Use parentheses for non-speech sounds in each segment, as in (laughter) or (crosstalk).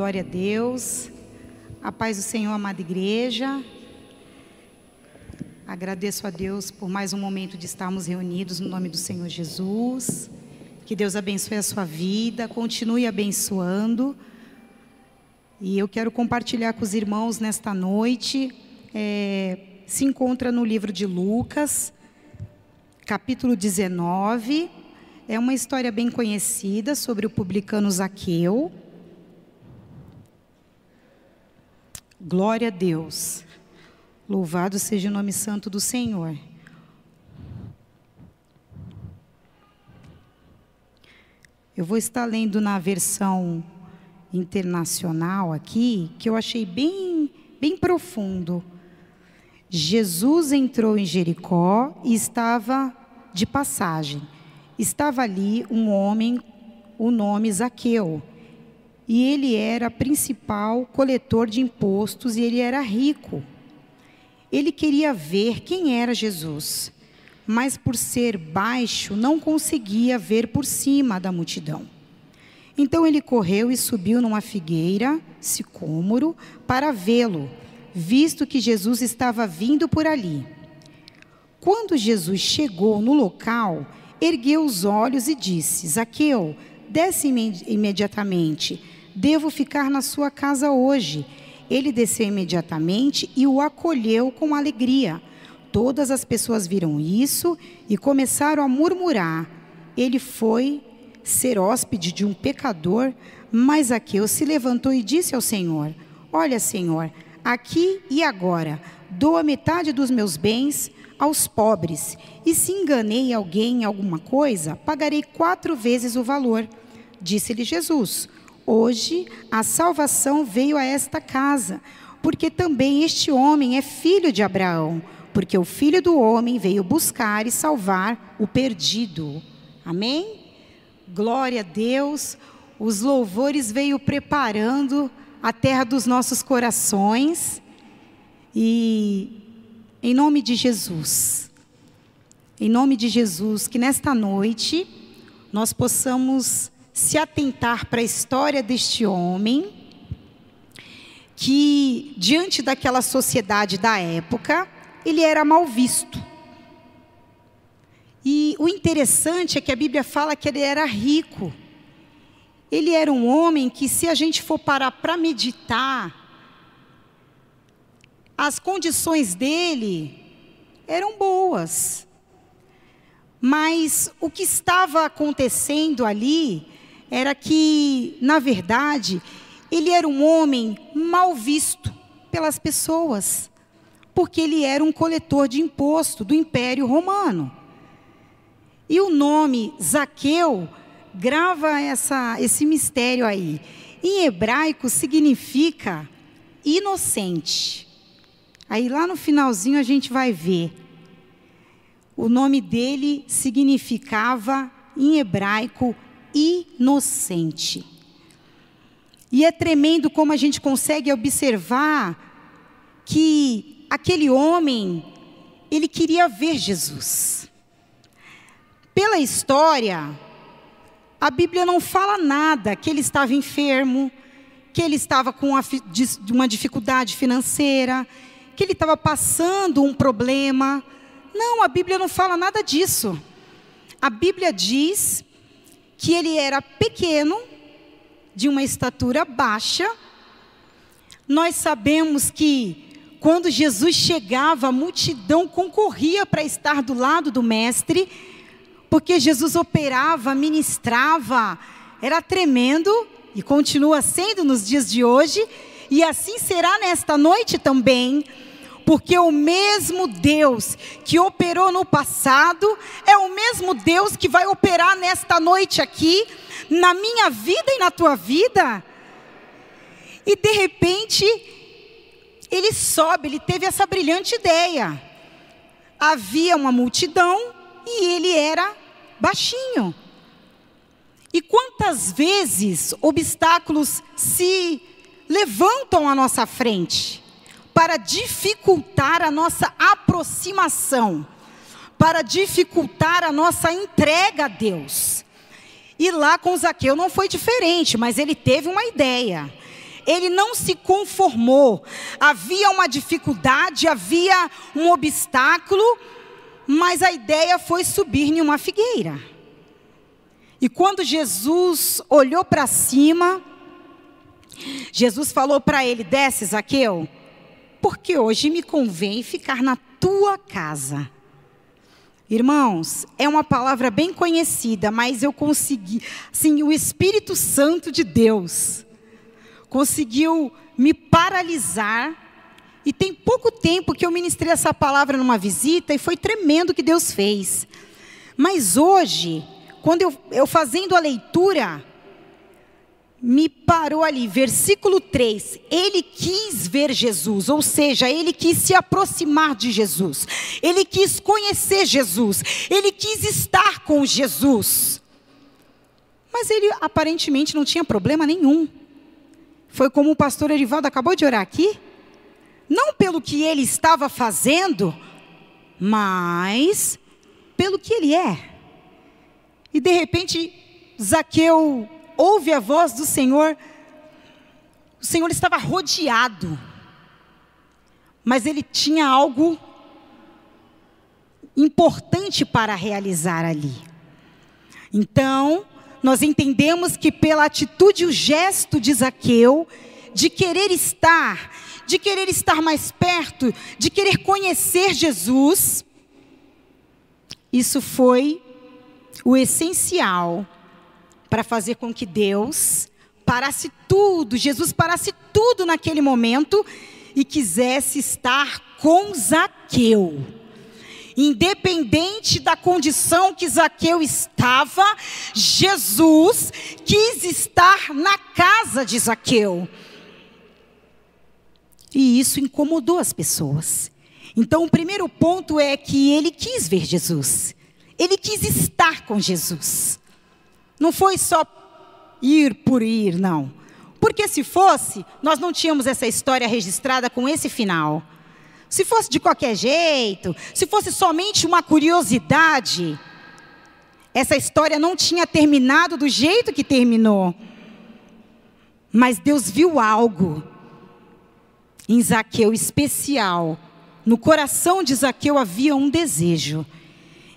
Glória a Deus. A paz do Senhor, amada igreja. Agradeço a Deus por mais um momento de estarmos reunidos no nome do Senhor Jesus. Que Deus abençoe a sua vida, continue abençoando. E eu quero compartilhar com os irmãos nesta noite. É, se encontra no livro de Lucas, capítulo 19. É uma história bem conhecida sobre o publicano Zaqueu. Glória a Deus. Louvado seja o nome santo do Senhor. Eu vou estar lendo na versão internacional aqui, que eu achei bem, bem profundo. Jesus entrou em Jericó e estava de passagem. Estava ali um homem, o nome Zaqueu e ele era principal coletor de impostos e ele era rico. Ele queria ver quem era Jesus, mas por ser baixo não conseguia ver por cima da multidão. Então ele correu e subiu numa figueira, sicômoro, para vê-lo, visto que Jesus estava vindo por ali. Quando Jesus chegou no local, ergueu os olhos e disse: Zaqueu, desce imediatamente Devo ficar na sua casa hoje. Ele desceu imediatamente e o acolheu com alegria. Todas as pessoas viram isso e começaram a murmurar. Ele foi ser hóspede de um pecador, mas Aqueu se levantou e disse ao Senhor: Olha, Senhor, aqui e agora dou a metade dos meus bens aos pobres, e se enganei alguém em alguma coisa, pagarei quatro vezes o valor. Disse-lhe Jesus: Hoje a salvação veio a esta casa, porque também este homem é filho de Abraão, porque o filho do homem veio buscar e salvar o perdido. Amém? Glória a Deus. Os louvores veio preparando a terra dos nossos corações. E em nome de Jesus, em nome de Jesus, que nesta noite nós possamos se atentar para a história deste homem, que diante daquela sociedade da época, ele era mal visto. E o interessante é que a Bíblia fala que ele era rico. Ele era um homem que, se a gente for parar para meditar, as condições dele eram boas. Mas o que estava acontecendo ali era que, na verdade, ele era um homem mal visto pelas pessoas, porque ele era um coletor de imposto do Império Romano. E o nome Zaqueu grava essa, esse mistério aí. Em hebraico significa inocente. Aí lá no finalzinho a gente vai ver. O nome dele significava em hebraico inocente. E é tremendo como a gente consegue observar que aquele homem, ele queria ver Jesus. Pela história, a Bíblia não fala nada que ele estava enfermo, que ele estava com uma dificuldade financeira, que ele estava passando um problema. Não, a Bíblia não fala nada disso. A Bíblia diz que ele era pequeno, de uma estatura baixa. Nós sabemos que quando Jesus chegava, a multidão concorria para estar do lado do mestre, porque Jesus operava, ministrava, era tremendo e continua sendo nos dias de hoje, e assim será nesta noite também porque o mesmo Deus que operou no passado é o mesmo Deus que vai operar nesta noite aqui, na minha vida e na tua vida. E de repente, ele sobe, ele teve essa brilhante ideia. Havia uma multidão e ele era baixinho. E quantas vezes obstáculos se levantam à nossa frente? Para dificultar a nossa aproximação, para dificultar a nossa entrega a Deus. E lá com Zaqueu não foi diferente, mas ele teve uma ideia. ele não se conformou. Havia uma dificuldade, havia um obstáculo, mas a ideia foi subir em uma figueira. E quando Jesus olhou para cima, Jesus falou para ele: Desce, Zaqueu, porque hoje me convém ficar na tua casa. Irmãos, é uma palavra bem conhecida, mas eu consegui, sim, o Espírito Santo de Deus conseguiu me paralisar. E tem pouco tempo que eu ministrei essa palavra numa visita e foi tremendo o que Deus fez. Mas hoje, quando eu, eu fazendo a leitura, me parou ali, versículo 3. Ele quis ver Jesus, ou seja, ele quis se aproximar de Jesus, ele quis conhecer Jesus, ele quis estar com Jesus. Mas ele aparentemente não tinha problema nenhum. Foi como o pastor Erivaldo acabou de orar aqui. Não pelo que ele estava fazendo, mas pelo que ele é. E de repente, Zaqueu ouve a voz do Senhor. O Senhor estava rodeado, mas ele tinha algo importante para realizar ali. Então, nós entendemos que pela atitude e o gesto de Zaqueu, de querer estar, de querer estar mais perto, de querer conhecer Jesus, isso foi o essencial para fazer com que Deus parasse tudo, Jesus parasse tudo naquele momento e quisesse estar com Zaqueu. Independente da condição que Zaqueu estava, Jesus quis estar na casa de Zaqueu. E isso incomodou as pessoas. Então, o primeiro ponto é que ele quis ver Jesus. Ele quis estar com Jesus. Não foi só ir por ir, não. Porque se fosse, nós não tínhamos essa história registrada com esse final. Se fosse de qualquer jeito, se fosse somente uma curiosidade, essa história não tinha terminado do jeito que terminou. Mas Deus viu algo em Zaqueu especial. No coração de Zaqueu havia um desejo.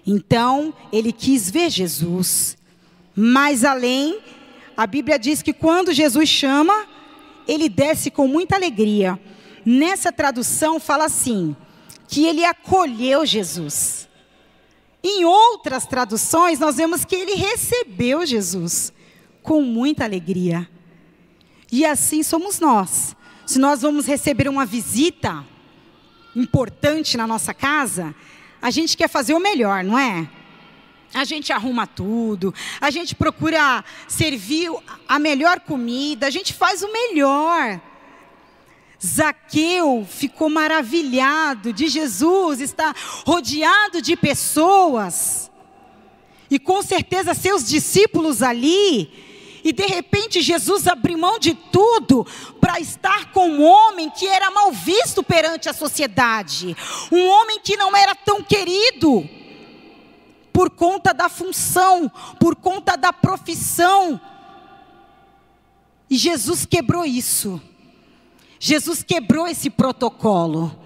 Então, ele quis ver Jesus. Mais além, a Bíblia diz que quando Jesus chama, ele desce com muita alegria. Nessa tradução fala assim: que ele acolheu Jesus. Em outras traduções, nós vemos que ele recebeu Jesus com muita alegria. E assim somos nós. Se nós vamos receber uma visita importante na nossa casa, a gente quer fazer o melhor, não é? A gente arruma tudo, a gente procura servir a melhor comida, a gente faz o melhor. Zaqueu ficou maravilhado de Jesus estar rodeado de pessoas. E com certeza seus discípulos ali. E de repente Jesus abriu mão de tudo para estar com um homem que era mal visto perante a sociedade. Um homem que não era tão querido por conta da função, por conta da profissão. E Jesus quebrou isso. Jesus quebrou esse protocolo.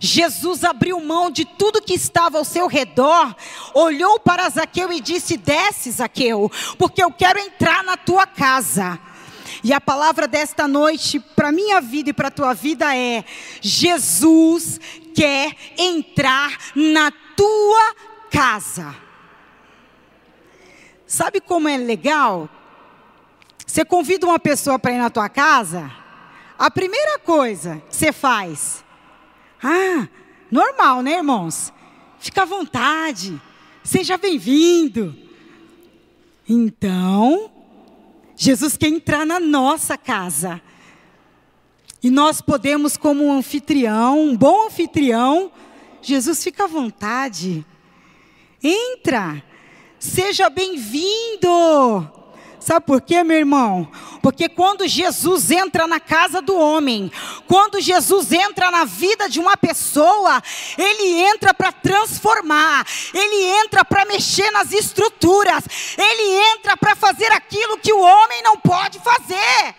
Jesus abriu mão de tudo que estava ao seu redor, olhou para Zaqueu e disse: Desce, Zaqueu, porque eu quero entrar na tua casa. E a palavra desta noite, para minha vida e para a tua vida é: Jesus quer entrar na tua casa. Sabe como é legal? Você convida uma pessoa para ir na tua casa, a primeira coisa que você faz, ah, normal, né, irmãos? Fica à vontade, seja bem-vindo. Então, Jesus quer entrar na nossa casa. E nós podemos, como um anfitrião, um bom anfitrião, Jesus fica à vontade. Entra. Seja bem-vindo. Sabe por quê, meu irmão? Porque quando Jesus entra na casa do homem, quando Jesus entra na vida de uma pessoa, ele entra para transformar, ele entra para mexer nas estruturas, ele entra para fazer aquilo que o homem não pode fazer.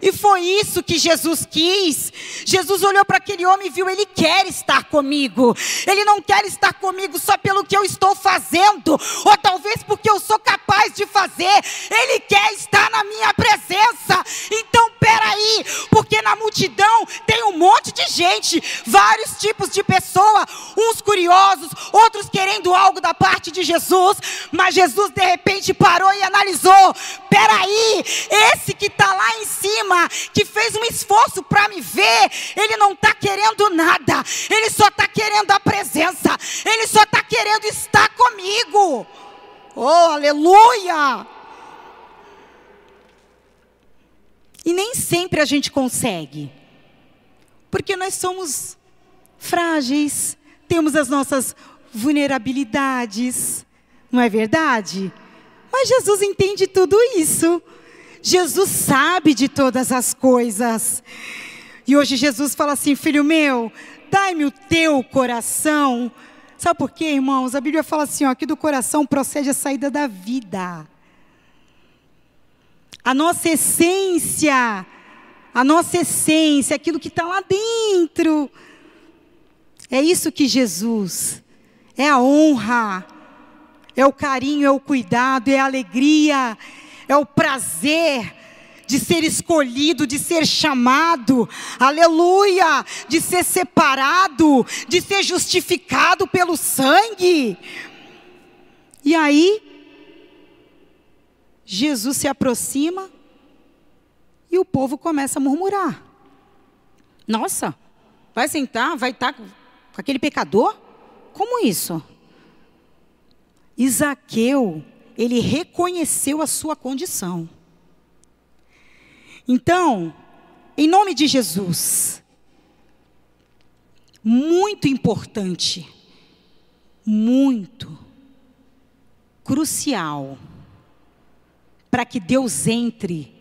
E foi isso que Jesus quis. Jesus olhou para aquele homem e viu: ele quer estar comigo. Ele não quer estar comigo só pelo que eu estou fazendo, ou talvez porque eu sou capaz de fazer. Ele quer estar na minha presença. Então, peraí, porque na multidão tem um monte de gente, vários tipos de pessoa, uns curiosos, outros querendo algo da parte de Jesus, mas Jesus de repente parou e analisou: peraí, esse que está lá em cima, que fez um esforço para me ver, ele não está querendo nada, ele só está querendo a presença, ele só está querendo estar comigo. Oh, aleluia! E nem sempre a gente consegue, porque nós somos frágeis, temos as nossas vulnerabilidades, não é verdade? Mas Jesus entende tudo isso. Jesus sabe de todas as coisas. E hoje Jesus fala assim: Filho meu, dai-me o teu coração. Sabe por quê, irmãos? A Bíblia fala assim: ó, que do coração procede a saída da vida. A nossa essência, a nossa essência, aquilo que está lá dentro. É isso que Jesus, é a honra, é o carinho, é o cuidado, é a alegria, é o prazer de ser escolhido, de ser chamado, aleluia, de ser separado, de ser justificado pelo sangue. E aí, Jesus se aproxima e o povo começa a murmurar. Nossa, vai sentar, vai estar com aquele pecador? Como isso? Isaqueu ele reconheceu a sua condição. Então, em nome de Jesus, muito importante, muito crucial, para que Deus entre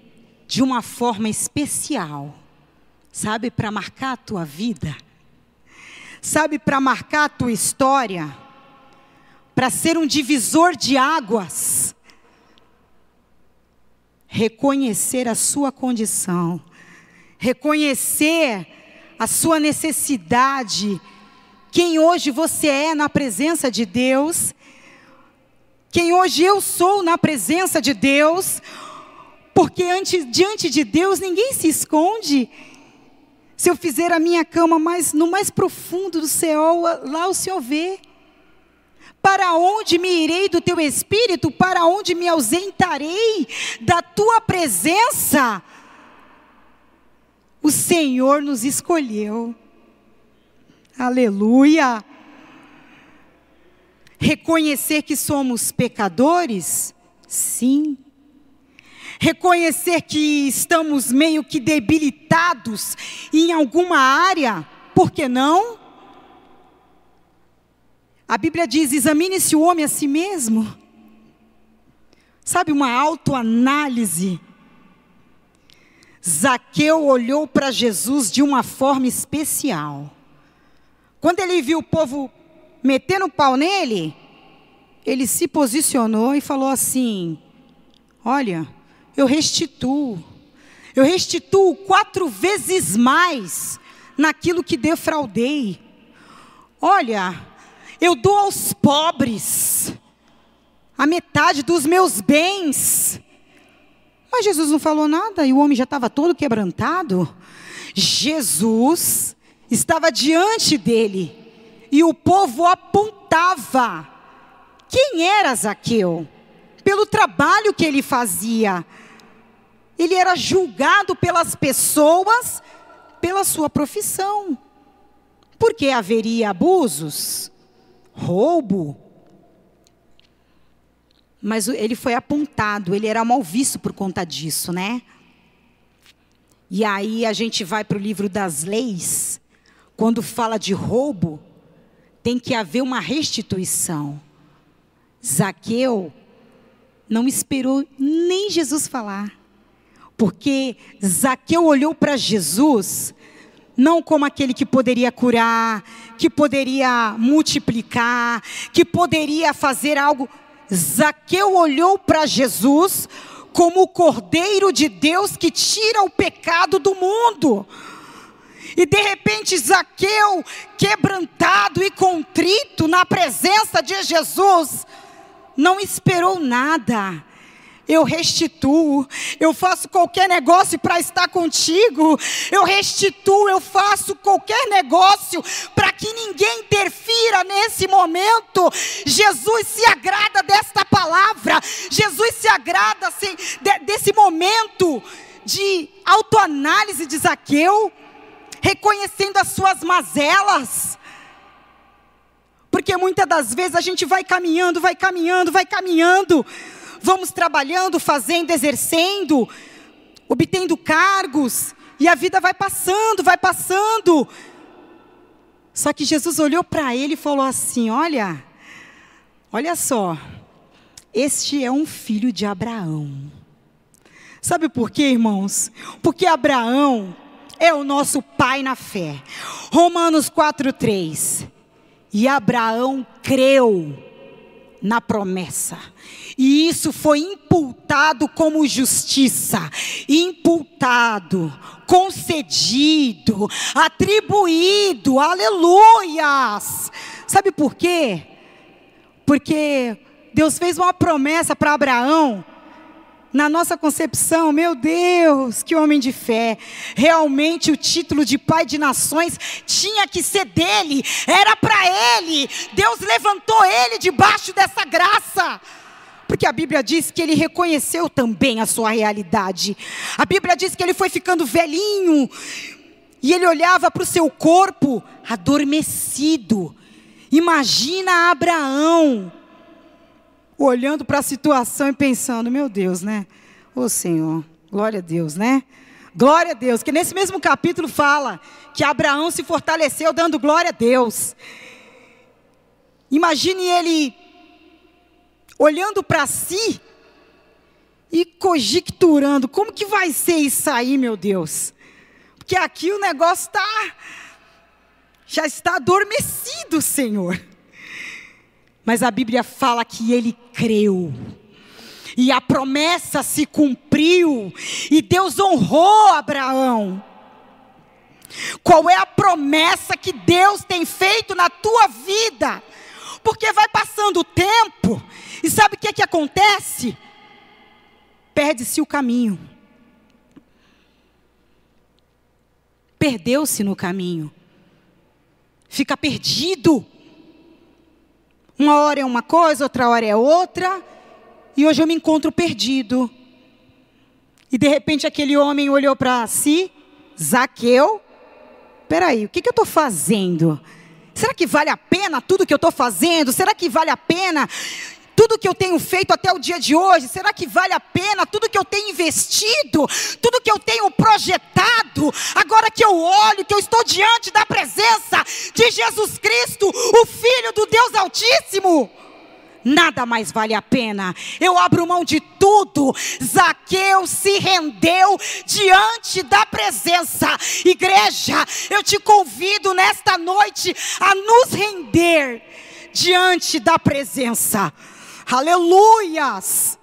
de uma forma especial, sabe, para marcar a tua vida, sabe, para marcar a tua história para ser um divisor de águas, reconhecer a sua condição, reconhecer a sua necessidade, quem hoje você é na presença de Deus, quem hoje eu sou na presença de Deus, porque ante, diante de Deus ninguém se esconde. Se eu fizer a minha cama mais, no mais profundo do céu, lá o Senhor vê. Para onde me irei do teu espírito? Para onde me ausentarei da tua presença? O Senhor nos escolheu. Aleluia. Reconhecer que somos pecadores? Sim. Reconhecer que estamos meio que debilitados em alguma área? Por que não? A Bíblia diz: examine-se o homem a si mesmo. Sabe, uma autoanálise. Zaqueu olhou para Jesus de uma forma especial. Quando ele viu o povo metendo pau nele, ele se posicionou e falou assim: Olha, eu restituo, eu restituo quatro vezes mais naquilo que defraudei. Olha, eu dou aos pobres a metade dos meus bens. Mas Jesus não falou nada e o homem já estava todo quebrantado. Jesus estava diante dele e o povo apontava quem era Zaqueu, pelo trabalho que ele fazia. Ele era julgado pelas pessoas pela sua profissão. Porque haveria abusos? Roubo. Mas ele foi apontado, ele era mal visto por conta disso, né? E aí a gente vai para o livro das leis, quando fala de roubo, tem que haver uma restituição. Zaqueu não esperou nem Jesus falar, porque Zaqueu olhou para Jesus não como aquele que poderia curar, que poderia multiplicar, que poderia fazer algo. Zaqueu olhou para Jesus como o Cordeiro de Deus que tira o pecado do mundo. E de repente Zaqueu, quebrantado e contrito na presença de Jesus, não esperou nada eu restituo, eu faço qualquer negócio para estar contigo, eu restituo, eu faço qualquer negócio para que ninguém interfira nesse momento. Jesus se agrada desta palavra, Jesus se agrada assim, de, desse momento de autoanálise de Zaqueu, reconhecendo as suas mazelas. Porque muitas das vezes a gente vai caminhando, vai caminhando, vai caminhando, vamos trabalhando, fazendo, exercendo, obtendo cargos, e a vida vai passando, vai passando. Só que Jesus olhou para ele e falou assim: Olha, olha só, este é um filho de Abraão. Sabe por quê, irmãos? Porque Abraão é o nosso pai na fé. Romanos 4:3. E Abraão creu na promessa. E isso foi imputado como justiça, imputado, concedido, atribuído. Aleluias! Sabe por quê? Porque Deus fez uma promessa para Abraão na nossa concepção, meu Deus, que homem de fé. Realmente o título de pai de nações tinha que ser dele, era para ele. Deus levantou ele debaixo dessa graça. Porque a Bíblia diz que ele reconheceu também a sua realidade. A Bíblia diz que ele foi ficando velhinho e ele olhava para o seu corpo adormecido. Imagina Abraão olhando para a situação e pensando: meu Deus, né? Ô oh, Senhor, glória a Deus, né? Glória a Deus, que nesse mesmo capítulo fala que Abraão se fortaleceu dando glória a Deus. Imagine ele olhando para si e conjecturando: como que vai ser isso aí, meu Deus? Porque aqui o negócio está, já está adormecido, Senhor. Mas a Bíblia fala que ele creu. E a promessa se cumpriu. E Deus honrou Abraão. Qual é a promessa que Deus tem feito na tua vida? Porque vai passando o tempo. E sabe o que, é que acontece? Perde-se o caminho. Perdeu-se no caminho. Fica perdido. Uma hora é uma coisa, outra hora é outra. E hoje eu me encontro perdido. E de repente aquele homem olhou para si, Zaqueu. Peraí, o que, que eu estou fazendo? Será que vale a pena tudo que eu estou fazendo? Será que vale a pena tudo que eu tenho feito até o dia de hoje, será que vale a pena tudo que eu tenho investido, tudo que eu tenho projetado, agora que eu olho, que eu estou diante da presença de Jesus Cristo, o Filho do Deus Altíssimo? Nada mais vale a pena. Eu abro mão de tudo. Zaqueu se rendeu diante da presença. Igreja, eu te convido nesta noite a nos render diante da presença. Aleluias!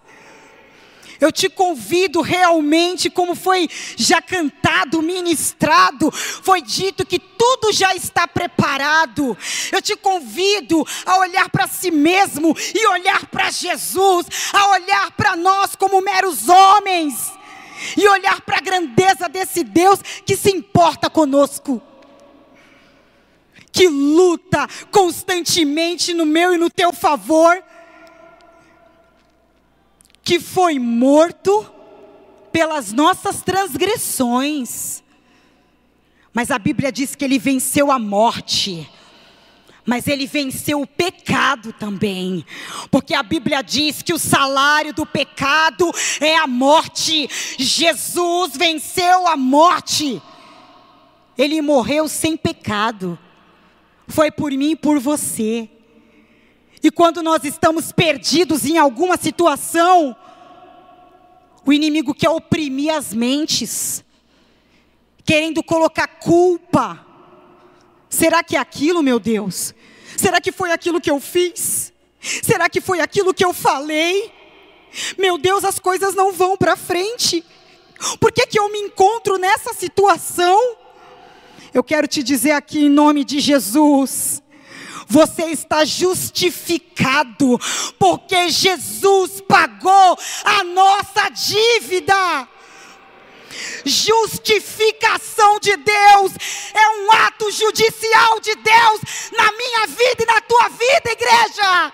Eu te convido realmente, como foi já cantado, ministrado, foi dito que tudo já está preparado. Eu te convido a olhar para si mesmo e olhar para Jesus, a olhar para nós como meros homens e olhar para a grandeza desse Deus que se importa conosco. Que luta constantemente no meu e no teu favor que foi morto pelas nossas transgressões. Mas a Bíblia diz que ele venceu a morte. Mas ele venceu o pecado também, porque a Bíblia diz que o salário do pecado é a morte. Jesus venceu a morte, ele morreu sem pecado, foi por mim e por você. E quando nós estamos perdidos em alguma situação, o inimigo quer oprimir as mentes, querendo colocar culpa. Será que é aquilo, meu Deus? Será que foi aquilo que eu fiz? Será que foi aquilo que eu falei? Meu Deus, as coisas não vão para frente. Por que, que eu me encontro nessa situação? Eu quero te dizer aqui em nome de Jesus. Você está justificado, porque Jesus pagou a nossa dívida. Justificação de Deus é um ato judicial de Deus na minha vida e na tua vida, igreja.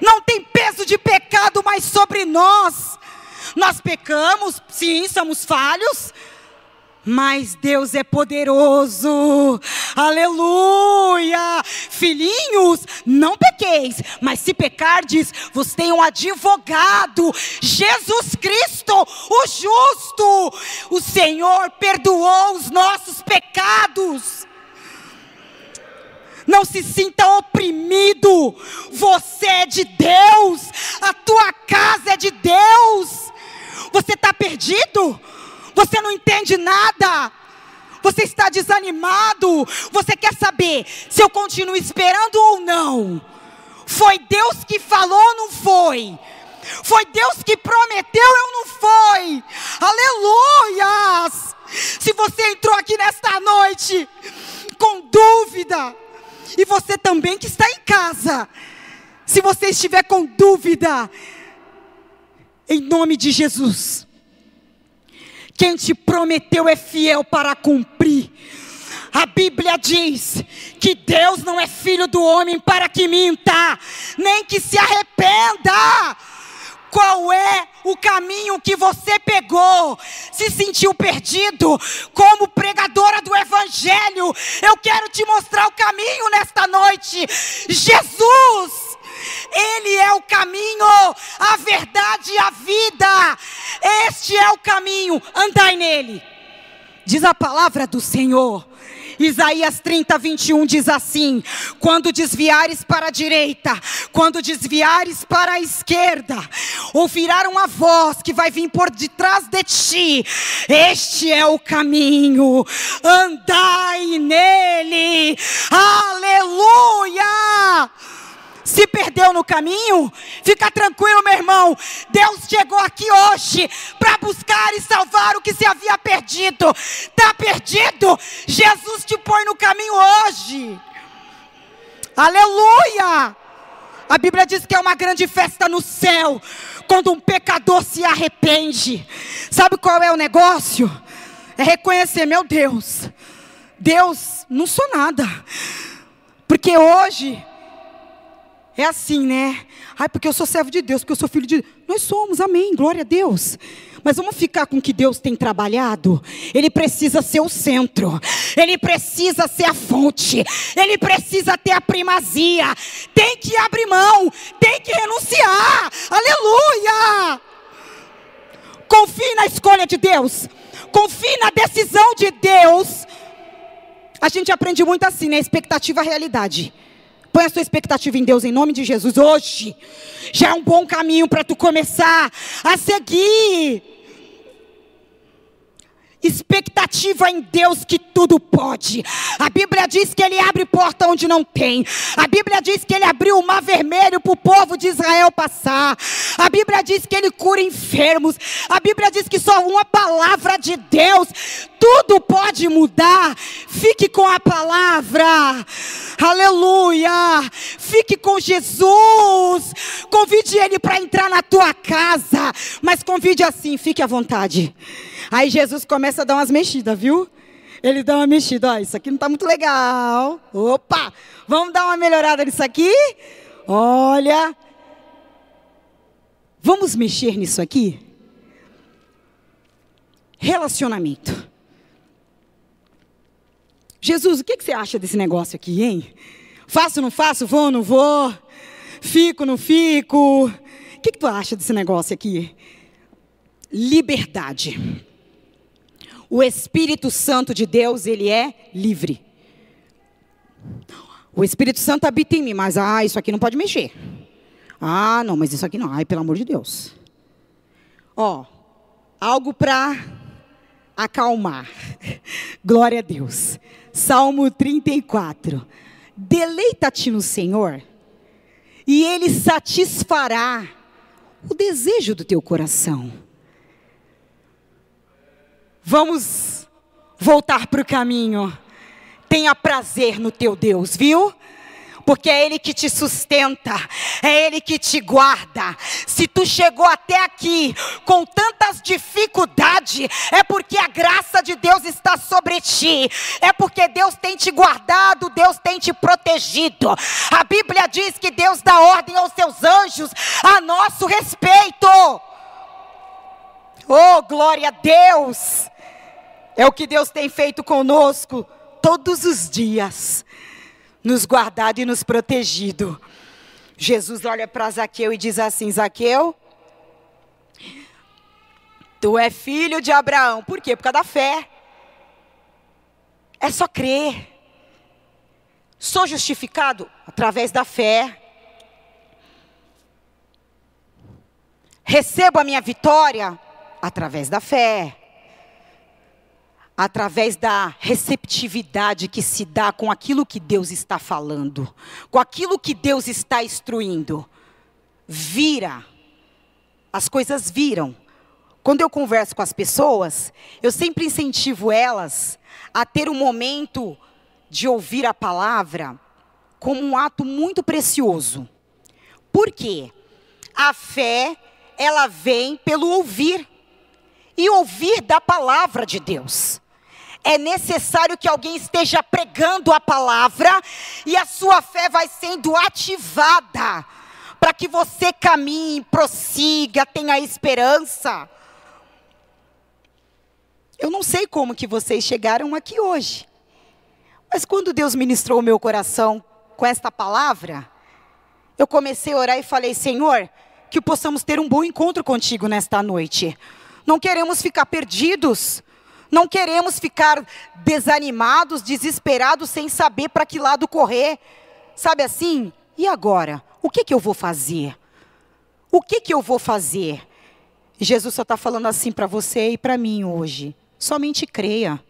Não tem peso de pecado mais sobre nós. Nós pecamos, sim, somos falhos, mas Deus é poderoso, aleluia. Filhinhos, não pequeis, mas se pecardes, vos tem um advogado, Jesus Cristo, o justo. O Senhor perdoou os nossos pecados. Não se sinta oprimido, você é de Deus, a tua casa é de Deus. Você está perdido? Você não entende nada. Você está desanimado. Você quer saber se eu continuo esperando ou não? Foi Deus que falou ou não foi? Foi Deus que prometeu ou não foi? Aleluias! Se você entrou aqui nesta noite com dúvida, e você também que está em casa, se você estiver com dúvida, em nome de Jesus, quem te prometeu é fiel para cumprir. A Bíblia diz que Deus não é filho do homem para que minta, nem que se arrependa. Qual é o caminho que você pegou? Se sentiu perdido? Como pregadora do Evangelho, eu quero te mostrar o caminho nesta noite. Jesus! Ele é o caminho, a verdade e a vida. Este é o caminho, andai nele. Diz a palavra do Senhor. Isaías 30, 21 diz assim: Quando desviares para a direita, quando desviares para a esquerda, ouvirá uma voz que vai vir por detrás de ti. Este é o caminho, andai nele. Aleluia! Se perdeu no caminho, fica tranquilo, meu irmão. Deus chegou aqui hoje para buscar e salvar o que se havia perdido. Está perdido? Jesus te põe no caminho hoje. Aleluia! A Bíblia diz que é uma grande festa no céu quando um pecador se arrepende. Sabe qual é o negócio? É reconhecer, meu Deus, Deus, não sou nada. Porque hoje é assim, né? Ai, porque eu sou servo de Deus, porque eu sou filho de Deus. Nós somos, amém, glória a Deus. Mas vamos ficar com o que Deus tem trabalhado? Ele precisa ser o centro, ele precisa ser a fonte, ele precisa ter a primazia. Tem que abrir mão, tem que renunciar. Aleluia! Confie na escolha de Deus, confie na decisão de Deus. A gente aprende muito assim, né? Expectativa, realidade. Põe a sua expectativa em Deus em nome de Jesus hoje. Já é um bom caminho para tu começar a seguir. Expectativa em Deus que tudo pode. A Bíblia diz que Ele abre porta onde não tem. A Bíblia diz que Ele abriu o mar vermelho para o povo de Israel passar. A Bíblia diz que Ele cura enfermos. A Bíblia diz que só uma palavra de Deus tudo pode mudar. Fique com a palavra. Aleluia. Fique com Jesus. Convide Ele para entrar na tua casa. Mas convide assim, fique à vontade. Aí Jesus começa a dar umas mexidas, viu? Ele dá uma mexida, ó, isso aqui não está muito legal. Opa, vamos dar uma melhorada nisso aqui? Olha, vamos mexer nisso aqui? Relacionamento. Jesus, o que, que você acha desse negócio aqui, hein? Faço, não faço, vou, não vou, fico, não fico. O que, que tu acha desse negócio aqui? Liberdade. O Espírito Santo de Deus, ele é livre. O Espírito Santo habita em mim, mas ah, isso aqui não pode mexer. Ah, não, mas isso aqui não. Ai, pelo amor de Deus. Ó, algo para acalmar. (laughs) Glória a Deus. Salmo 34. Deleita-te no Senhor, e Ele satisfará o desejo do teu coração. Vamos voltar para o caminho. Tenha prazer no teu Deus, viu? porque é Ele que te sustenta, é Ele que te guarda. Se tu chegou até aqui com tantas dificuldades, é porque a graça de Deus está sobre ti, é porque Deus tem te guardado, Deus tem te protegido. A Bíblia diz que Deus dá ordem aos seus anjos a nosso respeito. Oh, glória a Deus! É o que Deus tem feito conosco todos os dias nos guardado e nos protegido. Jesus olha para Zaqueu e diz assim: Zaqueu, tu é filho de Abraão. Por quê? Por causa da fé. É só crer. Sou justificado através da fé. Recebo a minha vitória através da fé através da receptividade que se dá com aquilo que Deus está falando, com aquilo que Deus está instruindo. Vira. As coisas viram. Quando eu converso com as pessoas, eu sempre incentivo elas a ter um momento de ouvir a palavra como um ato muito precioso. Por quê? A fé, ela vem pelo ouvir. E ouvir da palavra de Deus é necessário que alguém esteja pregando a palavra e a sua fé vai sendo ativada para que você caminhe, prossiga, tenha esperança. Eu não sei como que vocês chegaram aqui hoje. Mas quando Deus ministrou o meu coração com esta palavra, eu comecei a orar e falei: Senhor, que possamos ter um bom encontro contigo nesta noite. Não queremos ficar perdidos. Não queremos ficar desanimados, desesperados, sem saber para que lado correr. Sabe assim? E agora? O que, que eu vou fazer? O que, que eu vou fazer? Jesus só está falando assim para você e para mim hoje. Somente creia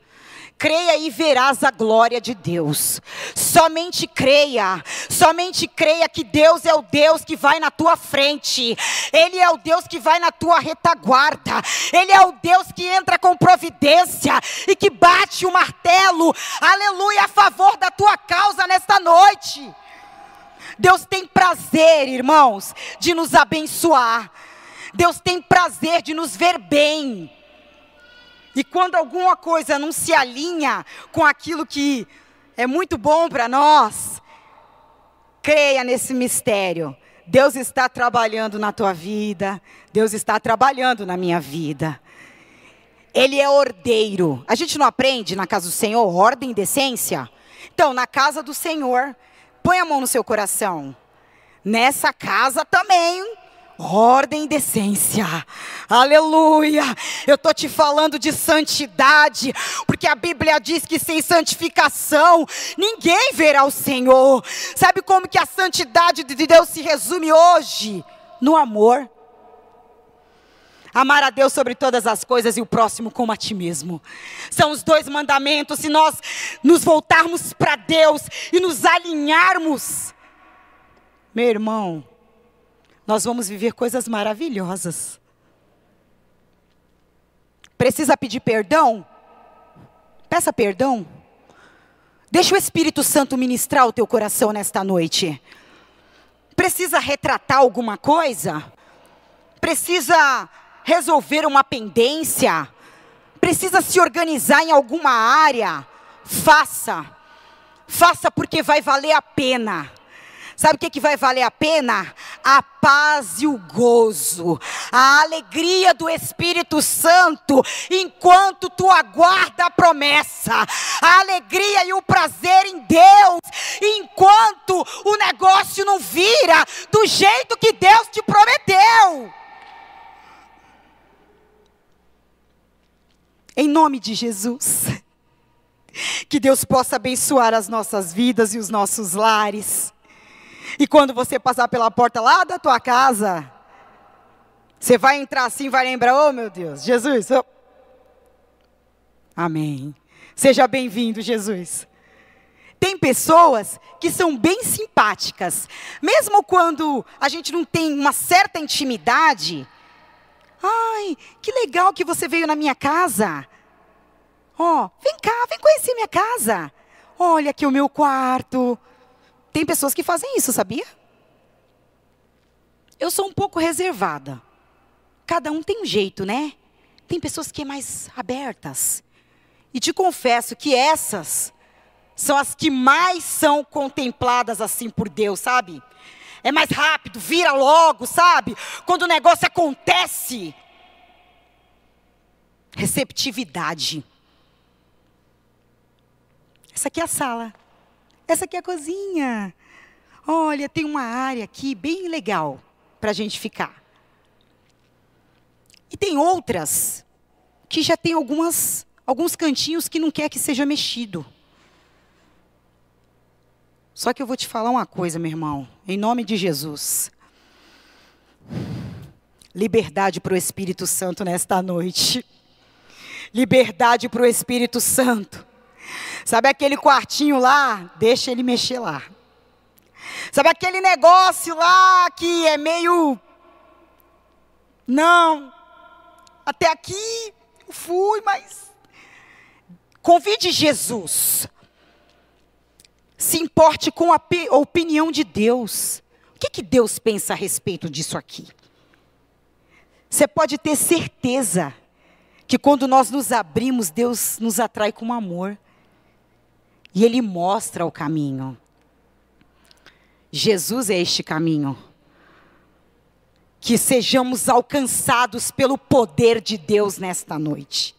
creia e verás a glória de Deus. Somente creia, somente creia que Deus é o Deus que vai na tua frente, Ele é o Deus que vai na tua retaguarda, Ele é o Deus que entra com providência e que bate o martelo, aleluia, a favor da tua causa nesta noite. Deus tem prazer, irmãos, de nos abençoar. Deus tem prazer de nos ver bem. E quando alguma coisa não se alinha com aquilo que é muito bom para nós, creia nesse mistério. Deus está trabalhando na tua vida, Deus está trabalhando na minha vida. Ele é ordeiro. A gente não aprende na casa do Senhor ordem e decência? Então, na casa do Senhor, põe a mão no seu coração. Nessa casa também ordem e decência. Aleluia. Eu tô te falando de santidade, porque a Bíblia diz que sem santificação ninguém verá o Senhor. Sabe como que a santidade de Deus se resume hoje? No amor. Amar a Deus sobre todas as coisas e o próximo como a ti mesmo. São os dois mandamentos. Se nós nos voltarmos para Deus e nos alinharmos, meu irmão, nós vamos viver coisas maravilhosas. Precisa pedir perdão? Peça perdão. Deixa o Espírito Santo ministrar o teu coração nesta noite. Precisa retratar alguma coisa? Precisa resolver uma pendência? Precisa se organizar em alguma área? Faça. Faça porque vai valer a pena. Sabe o que, que vai valer a pena? A paz e o gozo, a alegria do Espírito Santo, enquanto tu aguarda a promessa, a alegria e o prazer em Deus, enquanto o negócio não vira do jeito que Deus te prometeu. Em nome de Jesus. Que Deus possa abençoar as nossas vidas e os nossos lares. E quando você passar pela porta lá da tua casa, você vai entrar assim, vai lembrar, oh meu Deus, Jesus. Oh. Amém. Seja bem-vindo, Jesus. Tem pessoas que são bem simpáticas, mesmo quando a gente não tem uma certa intimidade. Ai, que legal que você veio na minha casa. Ó, oh, vem cá, vem conhecer minha casa. Olha aqui o meu quarto. Tem pessoas que fazem isso, sabia? Eu sou um pouco reservada. Cada um tem um jeito, né? Tem pessoas que é mais abertas. E te confesso que essas são as que mais são contempladas assim por Deus, sabe? É mais rápido, vira logo, sabe? Quando o negócio acontece. Receptividade. Essa aqui é a sala. Essa aqui é a cozinha. Olha, tem uma área aqui bem legal para a gente ficar. E tem outras que já tem algumas, alguns cantinhos que não quer que seja mexido. Só que eu vou te falar uma coisa, meu irmão, em nome de Jesus. Liberdade para o Espírito Santo nesta noite. Liberdade para o Espírito Santo. Sabe aquele quartinho lá? Deixa ele mexer lá. Sabe aquele negócio lá que é meio. Não. Até aqui eu fui, mas. Convide Jesus se importe com a opinião de Deus. O que, que Deus pensa a respeito disso aqui? Você pode ter certeza que quando nós nos abrimos, Deus nos atrai com amor. E Ele mostra o caminho. Jesus é este caminho. Que sejamos alcançados pelo poder de Deus nesta noite.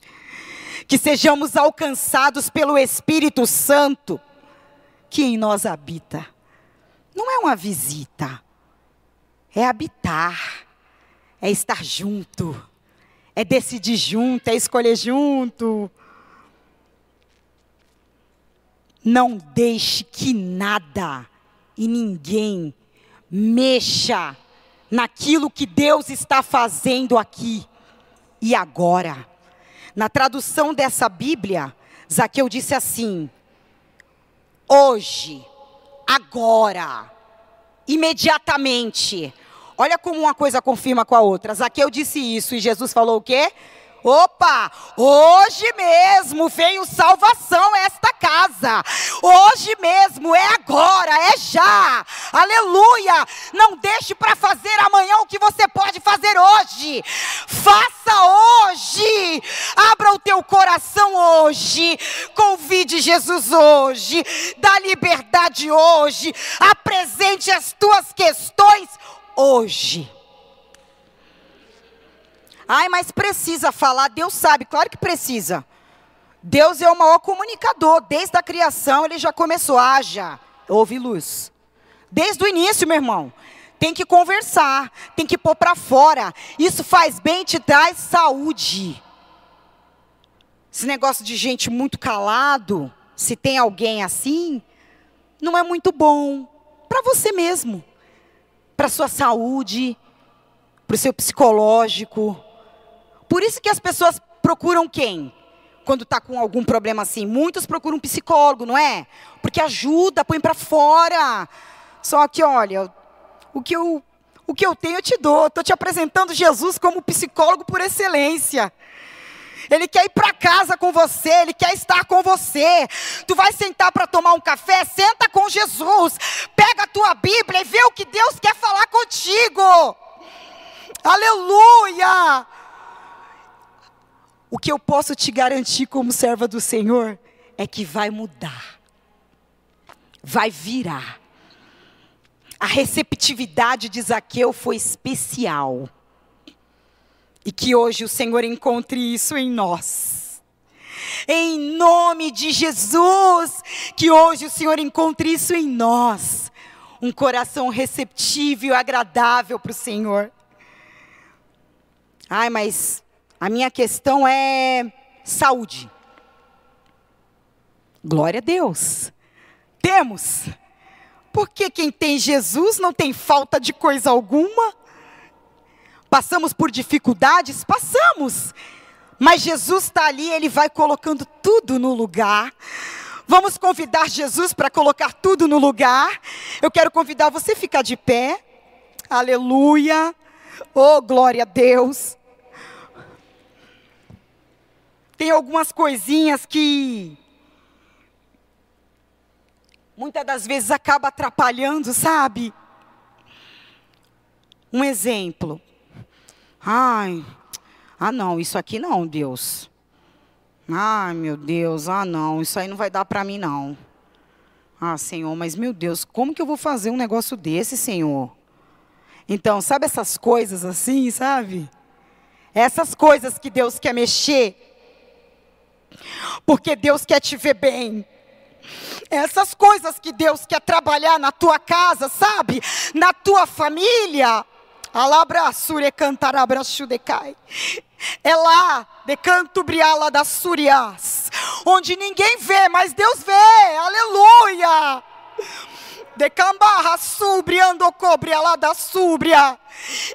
Que sejamos alcançados pelo Espírito Santo que em nós habita. Não é uma visita, é habitar, é estar junto, é decidir junto, é escolher junto. Não deixe que nada e ninguém mexa naquilo que Deus está fazendo aqui e agora. Na tradução dessa Bíblia, Zaqueu disse assim: hoje, agora, imediatamente. Olha como uma coisa confirma com a outra. Zaqueu disse isso e Jesus falou o quê? Opa, hoje mesmo veio salvação a esta casa. Hoje mesmo, é agora, é já. Aleluia! Não deixe para fazer amanhã o que você pode fazer hoje. Faça hoje. Abra o teu coração hoje. Convide Jesus hoje. Dá liberdade hoje. Apresente as tuas questões hoje. Ai, mas precisa falar, Deus sabe, claro que precisa. Deus é o maior comunicador, desde a criação ele já começou, haja, houve luz. Desde o início, meu irmão. Tem que conversar, tem que pôr para fora. Isso faz bem, te traz saúde. Esse negócio de gente muito calado, se tem alguém assim, não é muito bom para você mesmo, para sua saúde, para o seu psicológico. Por isso que as pessoas procuram quem? Quando está com algum problema assim. Muitos procuram um psicólogo, não é? Porque ajuda, põe para fora. Só que, olha, o que eu, o que eu tenho eu te dou. Estou te apresentando Jesus como psicólogo por excelência. Ele quer ir para casa com você, ele quer estar com você. Tu vai sentar para tomar um café, senta com Jesus. Pega a tua Bíblia e vê o que Deus quer falar contigo. Aleluia! O que eu posso te garantir como serva do Senhor é que vai mudar. Vai virar. A receptividade de Zaqueu foi especial. E que hoje o Senhor encontre isso em nós. Em nome de Jesus, que hoje o Senhor encontre isso em nós. Um coração receptivo e agradável para o Senhor. Ai, mas a minha questão é saúde. Glória a Deus. Temos. Porque quem tem Jesus não tem falta de coisa alguma. Passamos por dificuldades? Passamos. Mas Jesus está ali, Ele vai colocando tudo no lugar. Vamos convidar Jesus para colocar tudo no lugar. Eu quero convidar você a ficar de pé. Aleluia. Oh, glória a Deus. Tem algumas coisinhas que muitas das vezes acaba atrapalhando, sabe? Um exemplo. Ai, ah não, isso aqui não, Deus. Ai, meu Deus, ah não, isso aí não vai dar para mim não. Ah, Senhor, mas meu Deus, como que eu vou fazer um negócio desse, Senhor? Então, sabe essas coisas assim, sabe? Essas coisas que Deus quer mexer. Porque Deus quer te ver bem. Essas coisas que Deus quer trabalhar na tua casa, sabe? Na tua família. Alabra sure cantarabra chudecai. É lá, de canto briala das surias, onde ninguém vê, mas Deus vê. Aleluia. De cambarra subriando cobre lá da súbria.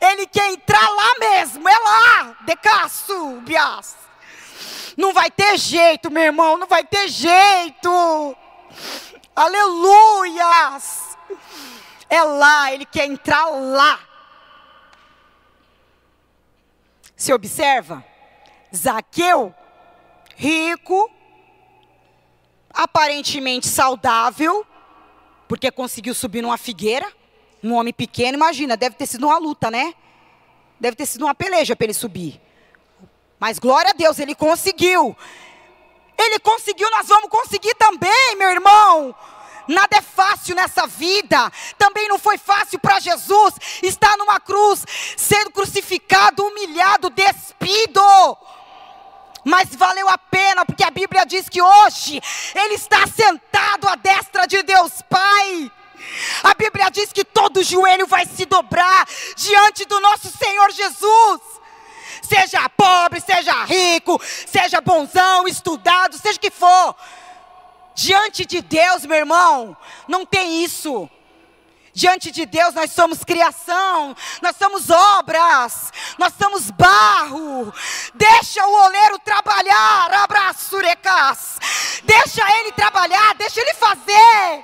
Ele quer entrar lá mesmo, é lá, de caçubias. Não vai ter jeito, meu irmão, não vai ter jeito. Aleluias! É lá, ele quer entrar lá. Se observa, Zaqueu, rico, aparentemente saudável, porque conseguiu subir numa figueira, um homem pequeno, imagina, deve ter sido uma luta, né? Deve ter sido uma peleja para ele subir. Mas glória a Deus, ele conseguiu. Ele conseguiu, nós vamos conseguir também, meu irmão. Nada é fácil nessa vida. Também não foi fácil para Jesus estar numa cruz, sendo crucificado, humilhado, despido. Mas valeu a pena, porque a Bíblia diz que hoje Ele está sentado à destra de Deus Pai. A Bíblia diz que todo joelho vai se dobrar diante do nosso Senhor Jesus seja pobre, seja rico, seja bonzão, estudado, seja o que for. Diante de Deus, meu irmão, não tem isso. Diante de Deus nós somos criação, nós somos obras, nós somos barro. Deixa o oleiro trabalhar, abraçurecas. Deixa ele trabalhar, deixa ele fazer.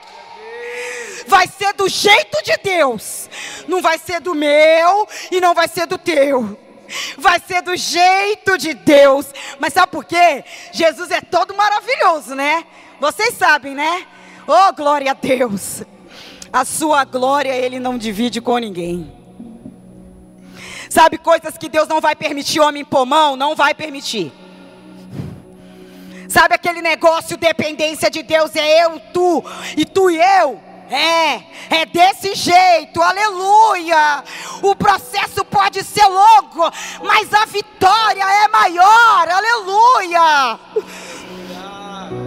Vai ser do jeito de Deus, não vai ser do meu e não vai ser do teu vai ser do jeito de Deus. Mas sabe por quê? Jesus é todo maravilhoso, né? Vocês sabem, né? Oh, glória a Deus. A sua glória ele não divide com ninguém. Sabe coisas que Deus não vai permitir homem pôr mão? Não vai permitir. Sabe aquele negócio dependência de Deus é eu, tu e tu e eu? É, é desse jeito, aleluia. O processo pode ser longo, mas a vitória é maior, aleluia.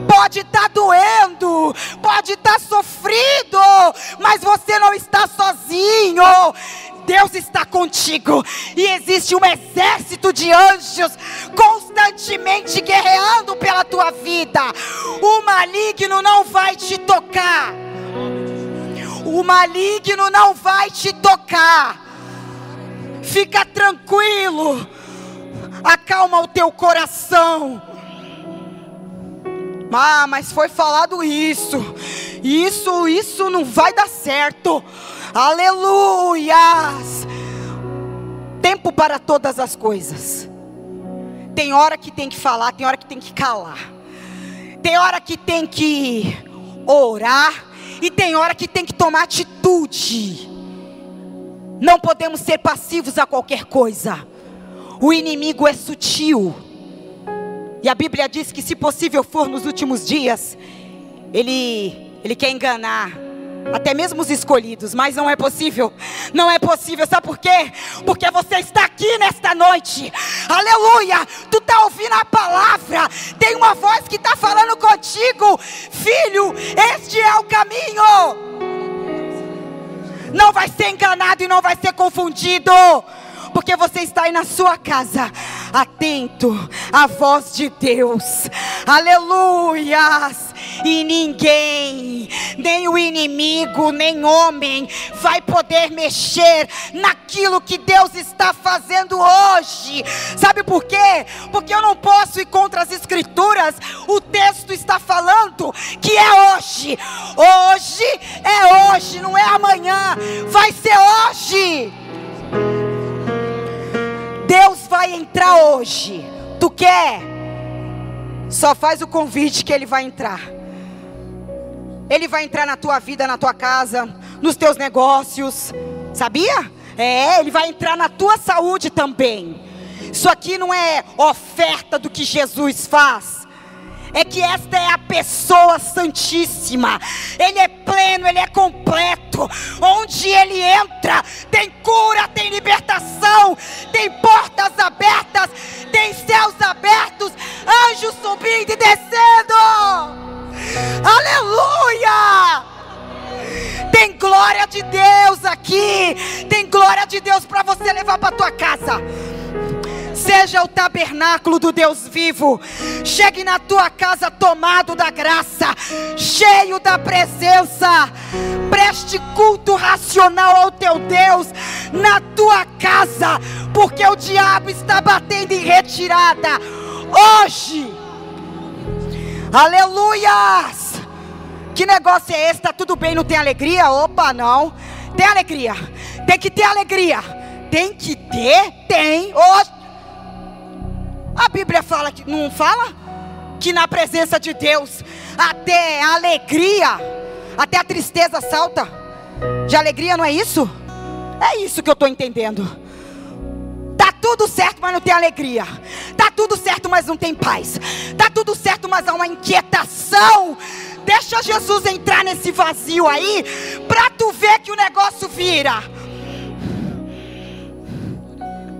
Pode estar tá doendo, pode estar tá sofrido, mas você não está sozinho. Deus está contigo e existe um exército de anjos constantemente guerreando pela tua vida. O maligno não vai te tocar o maligno não vai te tocar. Fica tranquilo. Acalma o teu coração. Ah, mas foi falado isso. Isso, isso não vai dar certo. Aleluias. Tempo para todas as coisas. Tem hora que tem que falar, tem hora que tem que calar. Tem hora que tem que orar, e tem hora que tem que tomar atitude. Não podemos ser passivos a qualquer coisa. O inimigo é sutil. E a Bíblia diz que se possível for nos últimos dias, ele ele quer enganar até mesmo os escolhidos, mas não é possível. Não é possível, sabe por quê? Porque você está aqui nesta noite. Aleluia! Tu está ouvindo a palavra. Tem uma voz que está falando contigo, filho. Este é o caminho. Não vai ser enganado e não vai ser confundido porque você está aí na sua casa, atento à voz de Deus, aleluias. E ninguém, nem o inimigo, nem homem, vai poder mexer naquilo que Deus está fazendo hoje. Sabe por quê? Porque eu não posso ir contra as Escrituras, o texto está falando que é hoje, hoje é hoje, não é amanhã, vai ser hoje. Deus vai entrar hoje. Tu quer? Só faz o convite que Ele vai entrar. Ele vai entrar na tua vida, na tua casa, nos teus negócios. Sabia? É, Ele vai entrar na tua saúde também. Isso aqui não é oferta do que Jesus faz é que esta é a pessoa santíssima. Ele é pleno, ele é completo. Onde ele entra, tem cura, tem libertação, tem portas abertas, tem céus abertos, anjos subindo e descendo. Aleluia! Tem glória de Deus aqui. Tem glória de Deus para você levar para tua casa seja o tabernáculo do Deus vivo. Chegue na tua casa tomado da graça, cheio da presença. Preste culto racional ao teu Deus na tua casa, porque o diabo está batendo em retirada hoje. Aleluias! Que negócio é esse? Tá tudo bem, não tem alegria? Opa, não. Tem alegria. Tem que ter alegria. Tem que ter? Tem. Hoje. A Bíblia fala que não fala que na presença de Deus até a alegria, até a tristeza salta. De alegria não é isso? É isso que eu estou entendendo. Tá tudo certo, mas não tem alegria. Tá tudo certo, mas não tem paz. Tá tudo certo, mas há uma inquietação. Deixa Jesus entrar nesse vazio aí, para tu ver que o negócio vira.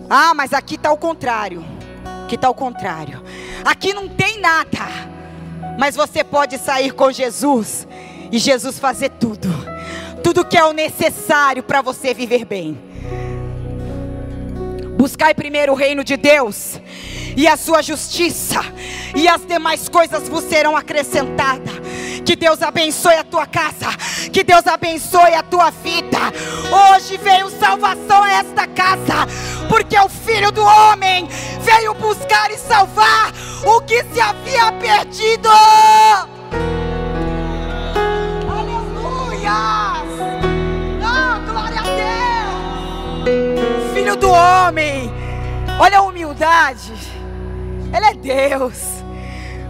Ah, mas aqui está o contrário que está ao contrário. Aqui não tem nada, mas você pode sair com Jesus e Jesus fazer tudo, tudo que é o necessário para você viver bem. Buscai primeiro o reino de Deus e a sua justiça, e as demais coisas vos serão acrescentadas. Que Deus abençoe a tua casa, que Deus abençoe a tua vida. Hoje veio salvação a esta casa, porque o Filho do Homem veio buscar e salvar o que se havia perdido. Olha a humildade. Ele é Deus.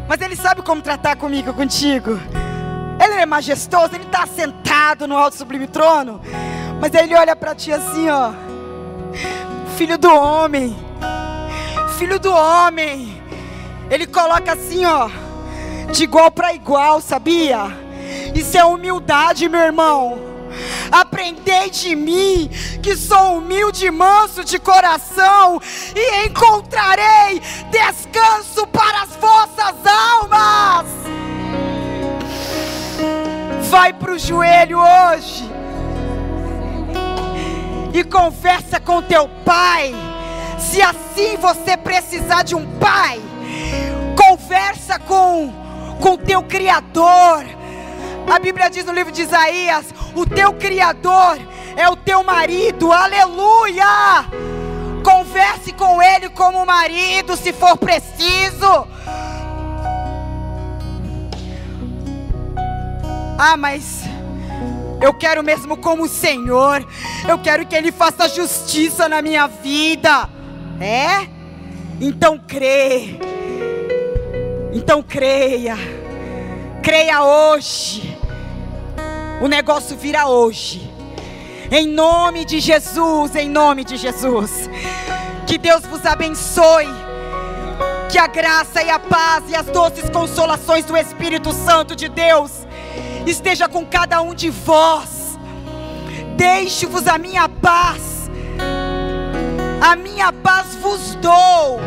Mas Ele sabe como tratar comigo, contigo. Ele é majestoso, Ele está sentado no alto sublime trono. Mas Ele olha para ti assim, ó. Filho do homem. Filho do homem. Ele coloca assim, ó. De igual para igual, sabia? Isso é humildade, meu irmão. Aprendei de mim, que sou humilde e manso de coração, e encontrarei descanso para as vossas almas. Vai para o joelho hoje e conversa com teu pai. Se assim você precisar de um pai, conversa com com teu criador. A Bíblia diz no livro de Isaías: o teu Criador é o teu marido, aleluia! Converse com ele como marido, se for preciso. Ah, mas eu quero mesmo como o Senhor, eu quero que Ele faça justiça na minha vida. É? Então crê. Então creia. Creia hoje. O negócio vira hoje. Em nome de Jesus, em nome de Jesus. Que Deus vos abençoe. Que a graça e a paz e as doces consolações do Espírito Santo de Deus esteja com cada um de vós. Deixe-vos a minha paz. A minha paz vos dou.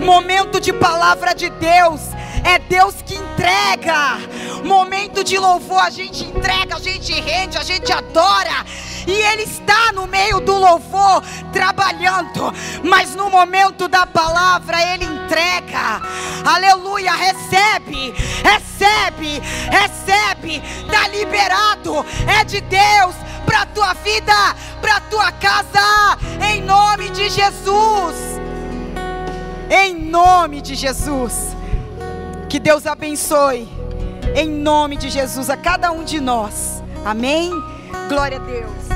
Momento de palavra de Deus é Deus que entrega. Momento de louvor, a gente entrega, a gente rende, a gente adora. e Ele está no meio do louvor, trabalhando, mas no momento da palavra Ele entrega. Aleluia, recebe, recebe, recebe, está liberado, é de Deus para a tua vida, para a tua casa, em nome de Jesus. Em nome de Jesus. Que Deus abençoe, em nome de Jesus, a cada um de nós. Amém? Glória a Deus.